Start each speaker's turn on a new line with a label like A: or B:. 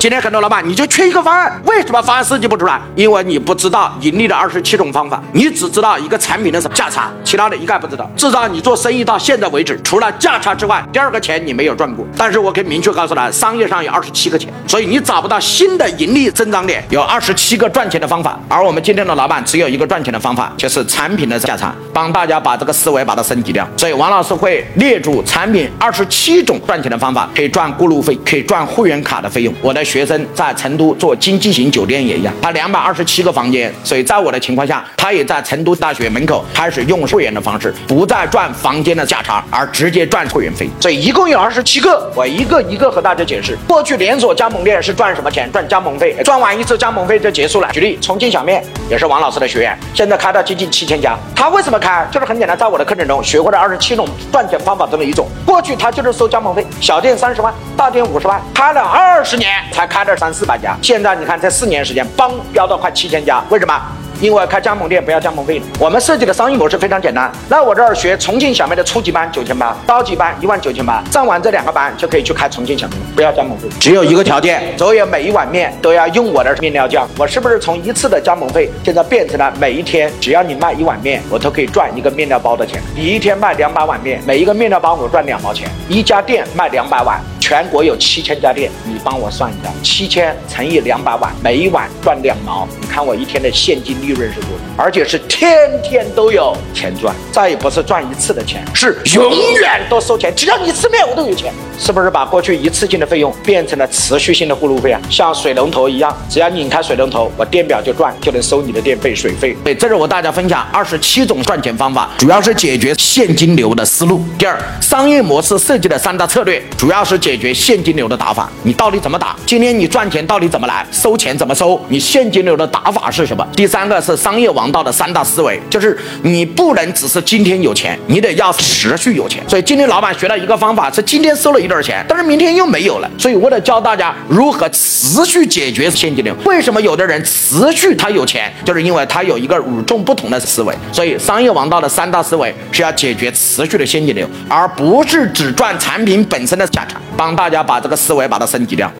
A: 今天很多老板你就缺一个方案，为什么方案设计不出来？因为你不知道盈利的二十七种方法，你只知道一个产品的什么价差，其他的一概不知道。至少你做生意到现在为止，除了价差之外，第二个钱你没有赚过。但是我可以明确告诉他，商业上有二十七个钱，所以你找不到新的盈利增长点，有二十七个赚钱的方法。而我们今天的老板只有一个赚钱的方法，就是产品的价差，帮大家把这个思维把它升级掉。所以王老师会列出产品二十七种赚钱的方法，可以赚过路费，可以赚会员卡的费用。我的学生在成都做经济型酒店也一样，他两百二十七个房间，所以在我的情况下，他也在成都大学门口开始用会员的方式，不再赚房间的价差，而直接赚会员费。所以一共有二十七个，我一个一个和大家解释。过去连锁加盟店是赚什么钱？赚加盟费，赚完一次加盟费就结束了。举例，重庆小面也是王老师的学员，现在开到接近七千家。他为什么开？就是很简单，在我的课程中学会了二十七种赚钱方法中的一种。过去他就是收加盟费，小店三十万，大店五十万，开了二十年才开了三四百家。现在你看，这四年时间，嘣，飙到快七千家，为什么？因为开加盟店不要加盟费。我们设计的商业模式非常简单。那我这儿学重庆小面的初级班九千八，高级班一万九千八，上完这两个班就可以去开重庆小面，不要加盟费。只有一个条件，所有每一碗面都要用我的面料酱。我是不是从一次的加盟费，现在变成了每一天只要你卖一碗面，我都可以赚一个面料包的钱？你一天卖两百碗面，每一个面料包我赚两毛钱。一家店卖两百碗。全国有七千家店，你帮我算一下，七千乘以两百碗，每一碗赚两毛，你看我一天的现金利润是多少？而且是天天都有钱赚，再也不是赚一次的钱，是永远都收钱，只要你吃面我都有钱，是不是把过去一次性的费用变成了持续性的过路费啊？像水龙头一样，只要拧开水龙头，我电表就转，就能收你的电费、水费。对，这是我大家分享二十七种赚钱方法，主要是解决现金流的思路。第二，商业模式设计的三大策略，主要是解。决现金流的打法，你到底怎么打？今天你赚钱到底怎么来？收钱怎么收？你现金流的打法是什么？第三个是商业王道的三大思维，就是你不能只是今天有钱，你得要持续有钱。所以今天老板学了一个方法，是今天收了一点钱，但是明天又没有了。所以为了教大家如何持续解决现金流，为什么有的人持续他有钱，就是因为他有一个与众不同的思维。所以商业王道的三大思维是要解决持续的现金流，而不是只赚产品本身的价差。帮大家把这个思维把它升级掉。